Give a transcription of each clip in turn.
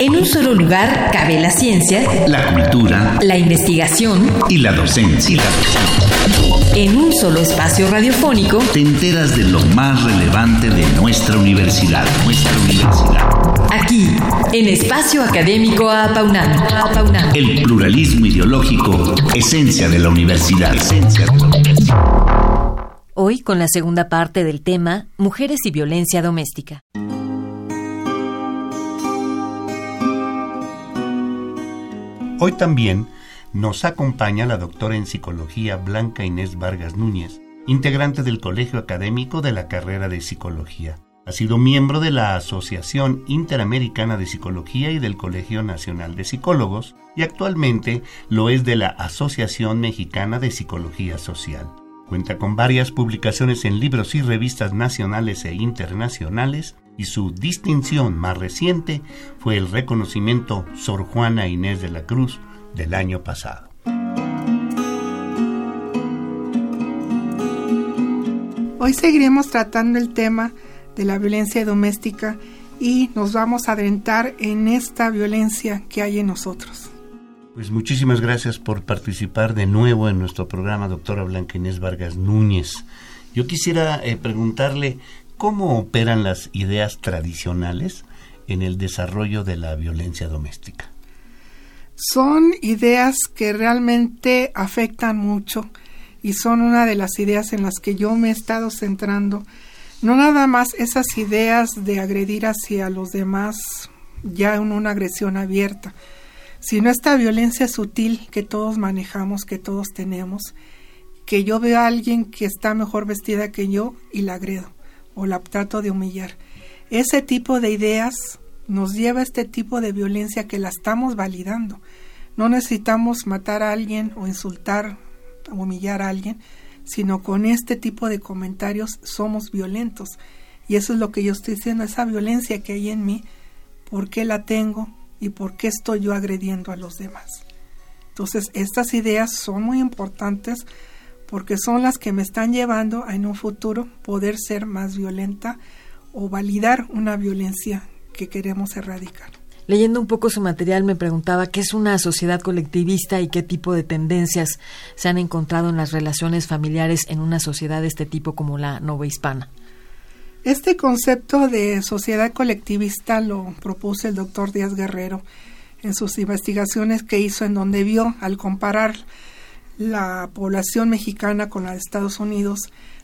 En un solo lugar cabe la ciencia, la cultura, la investigación y la docencia. En un solo espacio radiofónico te enteras de lo más relevante de nuestra universidad, nuestra universidad. Aquí, en Espacio Académico Apaunano. El pluralismo ideológico, esencia de la universidad. Esencia de la universidad. Hoy con la segunda parte del tema Mujeres y violencia doméstica. Hoy también nos acompaña la doctora en psicología Blanca Inés Vargas Núñez, integrante del Colegio Académico de la carrera de psicología. Ha sido miembro de la Asociación Interamericana de Psicología y del Colegio Nacional de Psicólogos y actualmente lo es de la Asociación Mexicana de Psicología Social. Cuenta con varias publicaciones en libros y revistas nacionales e internacionales y su distinción más reciente fue el reconocimiento Sor Juana Inés de la Cruz del año pasado. Hoy seguiremos tratando el tema de la violencia doméstica y nos vamos a adentrar en esta violencia que hay en nosotros. Pues muchísimas gracias por participar de nuevo en nuestro programa, doctora Blanca Inés Vargas Núñez. Yo quisiera eh, preguntarle cómo operan las ideas tradicionales en el desarrollo de la violencia doméstica. Son ideas que realmente afectan mucho y son una de las ideas en las que yo me he estado centrando. No nada más esas ideas de agredir hacia los demás ya en una agresión abierta, sino esta violencia sutil que todos manejamos, que todos tenemos, que yo veo a alguien que está mejor vestida que yo y la agredo o la trato de humillar. Ese tipo de ideas nos lleva a este tipo de violencia que la estamos validando. No necesitamos matar a alguien o insultar o humillar a alguien, sino con este tipo de comentarios somos violentos. Y eso es lo que yo estoy diciendo, esa violencia que hay en mí, ¿por qué la tengo? y por qué estoy yo agrediendo a los demás. Entonces, estas ideas son muy importantes porque son las que me están llevando a en un futuro poder ser más violenta o validar una violencia que queremos erradicar. Leyendo un poco su material me preguntaba qué es una sociedad colectivista y qué tipo de tendencias se han encontrado en las relaciones familiares en una sociedad de este tipo como la hispana. Este concepto de sociedad colectivista lo propuso el doctor Díaz Guerrero en sus investigaciones que hizo en donde vio al comparar la población mexicana con la de Estados Unidos.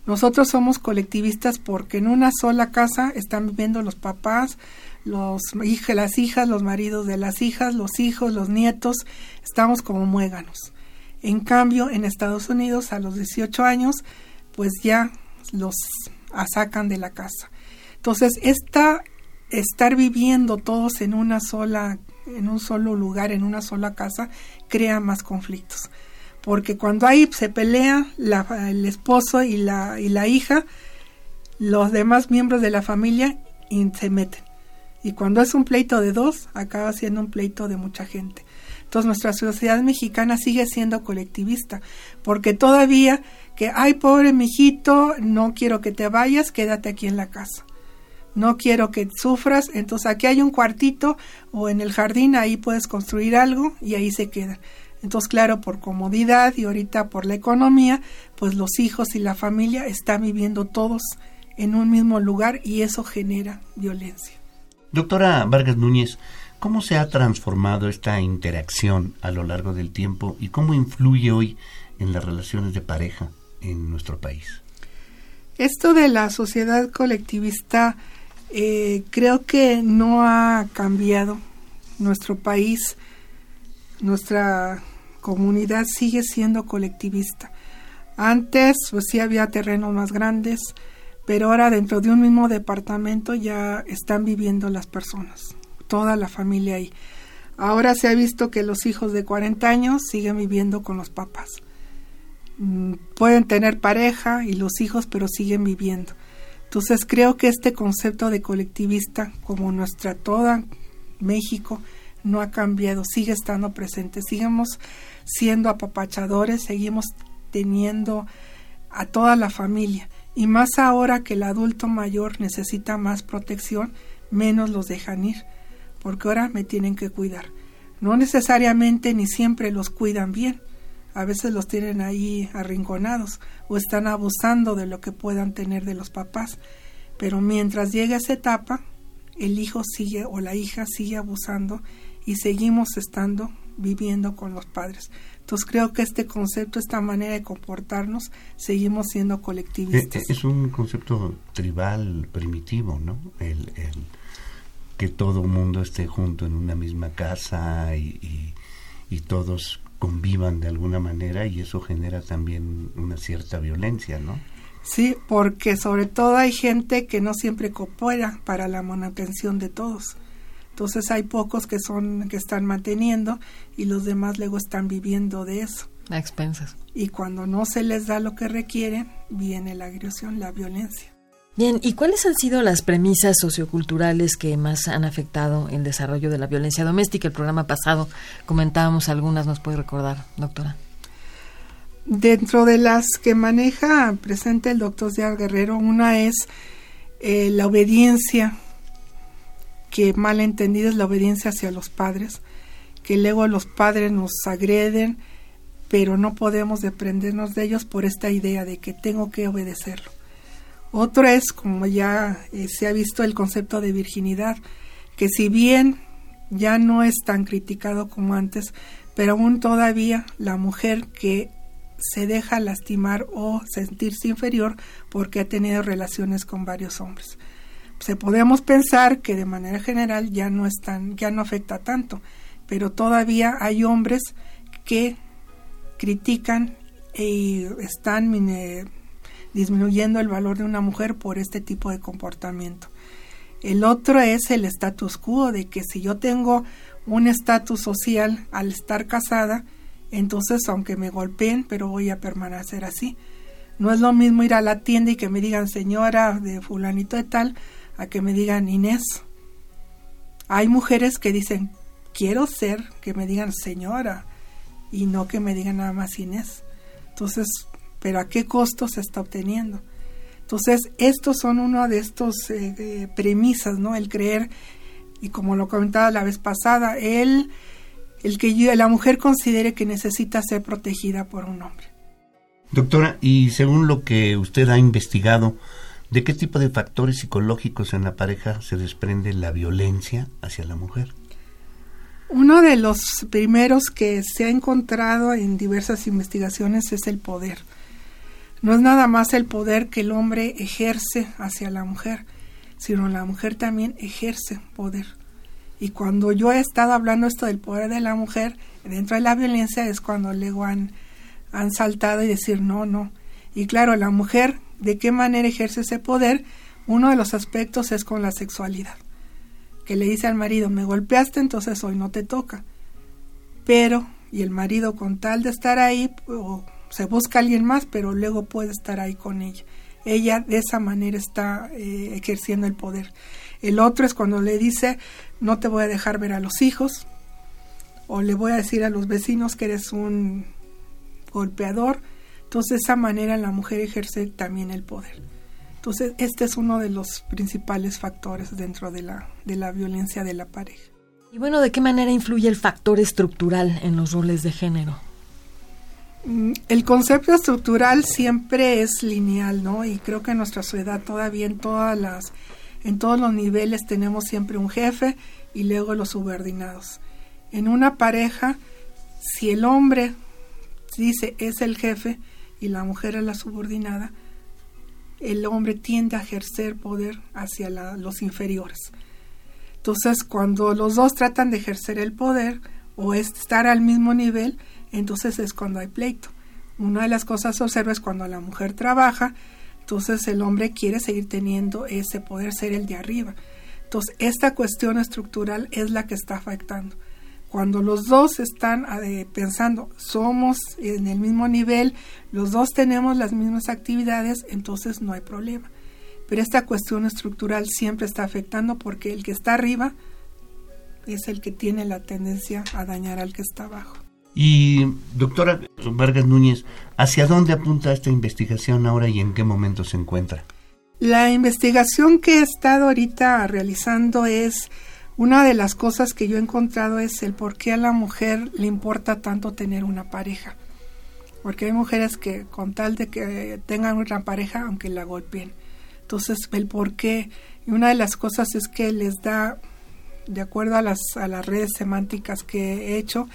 Nosotros somos colectivistas porque en una sola casa están viviendo los papás, los las hijas, los maridos de las hijas, los hijos, los nietos, estamos como muéganos. En cambio, en Estados Unidos a los 18 años, pues ya los sacan de la casa. Entonces, esta, estar viviendo todos en una sola, en un solo lugar, en una sola casa, crea más conflictos. Porque cuando ahí se pelea el esposo y la, y la hija, los demás miembros de la familia se meten. Y cuando es un pleito de dos, acaba siendo un pleito de mucha gente. Entonces nuestra sociedad mexicana sigue siendo colectivista, porque todavía que, ay, pobre mijito, no quiero que te vayas, quédate aquí en la casa. No quiero que sufras, entonces aquí hay un cuartito o en el jardín, ahí puedes construir algo y ahí se quedan. Entonces, claro, por comodidad y ahorita por la economía, pues los hijos y la familia están viviendo todos en un mismo lugar y eso genera violencia. Doctora Vargas Núñez, ¿cómo se ha transformado esta interacción a lo largo del tiempo y cómo influye hoy en las relaciones de pareja? en nuestro país. Esto de la sociedad colectivista eh, creo que no ha cambiado. Nuestro país, nuestra comunidad sigue siendo colectivista. Antes, pues sí había terrenos más grandes, pero ahora dentro de un mismo departamento ya están viviendo las personas, toda la familia ahí. Ahora se ha visto que los hijos de 40 años siguen viviendo con los papás. Mm, pueden tener pareja y los hijos, pero siguen viviendo. Entonces creo que este concepto de colectivista, como nuestra toda México, no ha cambiado, sigue estando presente, seguimos siendo apapachadores, seguimos teniendo a toda la familia. Y más ahora que el adulto mayor necesita más protección, menos los dejan ir, porque ahora me tienen que cuidar. No necesariamente ni siempre los cuidan bien, a veces los tienen ahí arrinconados o están abusando de lo que puedan tener de los papás, pero mientras llega esa etapa, el hijo sigue o la hija sigue abusando y seguimos estando viviendo con los padres. Entonces creo que este concepto, esta manera de comportarnos, seguimos siendo colectivistas. Es un concepto tribal primitivo, ¿no? El, que todo el mundo esté junto en una misma casa y, y todos convivan de alguna manera y eso genera también una cierta violencia, ¿no? Sí, porque sobre todo hay gente que no siempre coopera para la manutención de todos. Entonces hay pocos que son que están manteniendo y los demás luego están viviendo de eso. A expensas. Y cuando no se les da lo que requieren, viene la agresión, la violencia. Bien, ¿y cuáles han sido las premisas socioculturales que más han afectado el desarrollo de la violencia doméstica? El programa pasado comentábamos algunas, ¿nos puede recordar, doctora? Dentro de las que maneja presente el doctor Díaz Guerrero, una es eh, la obediencia, que mal entendida es la obediencia hacia los padres, que luego los padres nos agreden, pero no podemos deprendernos de ellos por esta idea de que tengo que obedecerlo. Otro es, como ya eh, se ha visto, el concepto de virginidad, que si bien ya no es tan criticado como antes, pero aún todavía la mujer que se deja lastimar o sentirse inferior porque ha tenido relaciones con varios hombres. Se podemos pensar que de manera general ya no están, ya no afecta tanto, pero todavía hay hombres que critican y están disminuyendo el valor de una mujer por este tipo de comportamiento. El otro es el status quo, de que si yo tengo un estatus social al estar casada, entonces aunque me golpeen, pero voy a permanecer así. No es lo mismo ir a la tienda y que me digan señora de fulanito de tal, a que me digan Inés. Hay mujeres que dicen, quiero ser, que me digan señora, y no que me digan nada más Inés. Entonces, pero a qué costo se está obteniendo. Entonces, estos son uno de estos eh, eh, premisas, ¿no? El creer, y como lo comentaba la vez pasada, el, el que la mujer considere que necesita ser protegida por un hombre. Doctora, y según lo que usted ha investigado, ¿de qué tipo de factores psicológicos en la pareja se desprende la violencia hacia la mujer? Uno de los primeros que se ha encontrado en diversas investigaciones es el poder no es nada más el poder que el hombre ejerce hacia la mujer, sino la mujer también ejerce poder. Y cuando yo he estado hablando esto del poder de la mujer, dentro de la violencia es cuando luego han, han saltado y decir no, no. Y claro, la mujer, ¿de qué manera ejerce ese poder? Uno de los aspectos es con la sexualidad. Que le dice al marido, me golpeaste, entonces hoy no te toca. Pero, y el marido con tal de estar ahí, o se busca alguien más, pero luego puede estar ahí con ella. Ella de esa manera está eh, ejerciendo el poder. El otro es cuando le dice, no te voy a dejar ver a los hijos, o le voy a decir a los vecinos que eres un golpeador. Entonces, de esa manera la mujer ejerce también el poder. Entonces, este es uno de los principales factores dentro de la, de la violencia de la pareja. Y bueno, ¿de qué manera influye el factor estructural en los roles de género? Mm, el concepto estructural siempre es lineal, ¿no? Y creo que en nuestra sociedad todavía en todas las en todos los niveles tenemos siempre un jefe y luego los subordinados. En una pareja, si el hombre dice es el jefe y la mujer es la subordinada, el hombre tiende a ejercer poder hacia los inferiores. Entonces, cuando los dos tratan de ejercer el poder o estar al mismo nivel, entonces es cuando hay pleito. Una de las cosas que observa es cuando la mujer trabaja, entonces el hombre quiere seguir teniendo ese poder ser el de arriba. Entonces esta cuestión estructural es la que está afectando. Cuando los dos están eh, pensando, somos en el mismo nivel, los dos tenemos las mismas actividades, entonces no hay problema. Pero esta cuestión estructural siempre está afectando porque el que está arriba es el que tiene la tendencia a dañar al que está abajo. Y doctora Vargas Núñez, ¿hacia dónde apunta esta investigación ahora y en qué momento se encuentra? La investigación que he estado ahorita realizando es una de las cosas que yo he encontrado es el por qué a la mujer le importa tanto tener una pareja. Porque hay mujeres que con tal de que tengan una pareja, aunque la golpeen. Entonces, el por qué. Y una de las cosas es que les da, de acuerdo a las, a las redes semánticas que he hecho,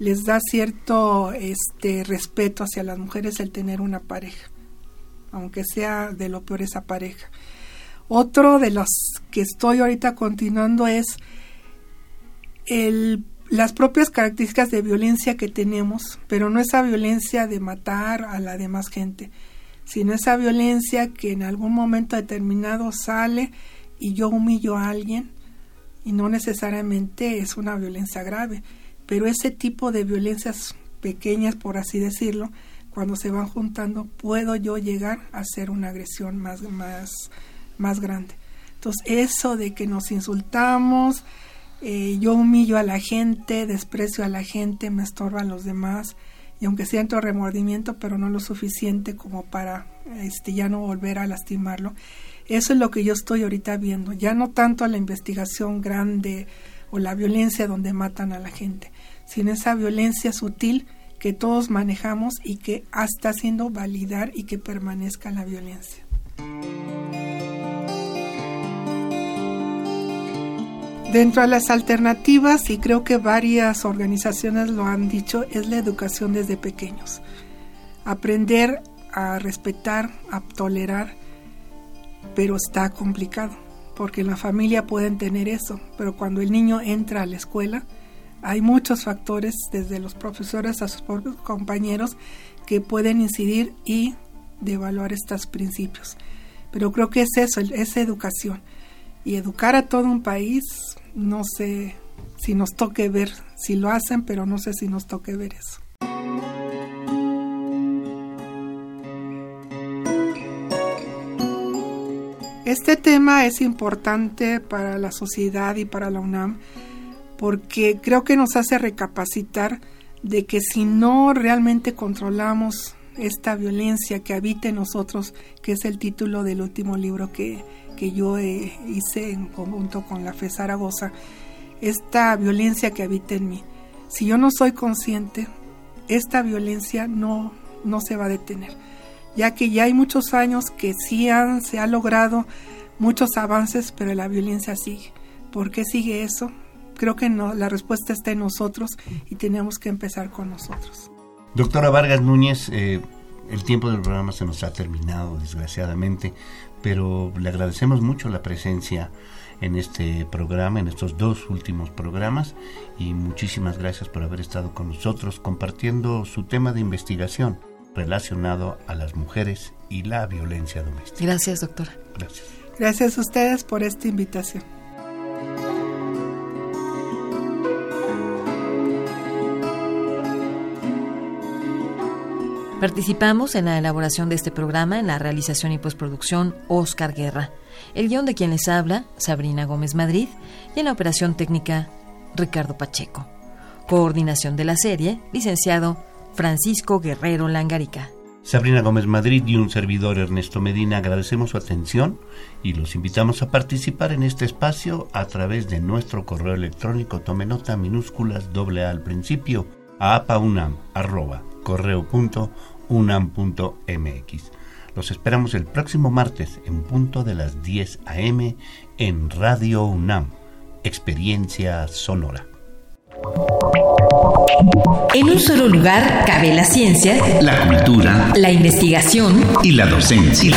les da cierto este, respeto hacia las mujeres el tener una pareja, aunque sea de lo peor esa pareja. Otro de los que estoy ahorita continuando es el, las propias características de violencia que tenemos, pero no esa violencia de matar a la demás gente, sino esa violencia que en algún momento determinado sale y yo humillo a alguien y no necesariamente es una violencia grave, pero ese tipo de violencias pequeñas, por así decirlo, cuando se van juntando, puedo yo llegar a hacer una agresión más, más más grande. Entonces, eso de que nos insultamos, eh, yo humillo a la gente, desprecio a la gente, me estorban los demás, y aunque siento remordimiento, pero no lo suficiente como para este, ya no volver a lastimarlo. Eso es lo que yo estoy ahorita viendo, ya no tanto a la investigación grande o la violencia donde matan a la gente, sino esa violencia sutil que todos manejamos y que está haciendo validar y que permanezca la violencia. Dentro de las alternativas, y creo que varias organizaciones lo han dicho, es la educación desde pequeños. Aprender a respetar, a tolerar, pero está complicado, porque en la familia pueden tener eso, pero cuando el niño entra a la escuela, hay muchos factores, desde los profesores a sus propios compañeros, que pueden incidir y devaluar estos principios. Pero creo que es eso, es educación. Y educar a todo un país no sé si nos toque ver si lo hacen, pero no sé si nos toque ver eso. Este tema es importante para la sociedad y para la UNAM porque creo que nos hace recapacitar de que si no realmente controlamos esta violencia que habita en nosotros, que es el título del último libro que, que yo eh, hice en conjunto con la FE Zaragoza, esta violencia que habita en mí. Si yo no soy consciente, esta violencia no, no se va a detener, ya que ya hay muchos años que sí se ha logrado muchos avances, pero la violencia sigue. ¿Por qué sigue eso? Creo que no, la respuesta está en nosotros y tenemos que empezar con nosotros. Doctora Vargas Núñez, eh, el tiempo del programa se nos ha terminado, desgraciadamente, pero le agradecemos mucho la presencia en este programa, en estos dos últimos programas, y muchísimas gracias por haber estado con nosotros compartiendo su tema de investigación relacionado a las mujeres y la violencia doméstica. Gracias, doctora. Gracias. Gracias a ustedes por esta invitación. Participamos en la elaboración de este programa, en la realización y postproducción, Oscar Guerra. El guion de quien les habla, Sabrina Gómez Madrid, y en la operación técnica, Ricardo Pacheco. Coordinación de la serie, licenciado Francisco Guerrero Langarica. Sabrina Gómez Madrid y un servidor Ernesto Medina agradecemos su atención y los invitamos a participar en este espacio a través de nuestro correo electrónico. Tome nota minúsculas doble A al principio a apaunam arroba correo punto unam.mx. Los esperamos el próximo martes en punto de las 10 a.m. en Radio UNAM, Experiencia Sonora. En un solo lugar cabe la ciencia, la cultura, la investigación y la docencia.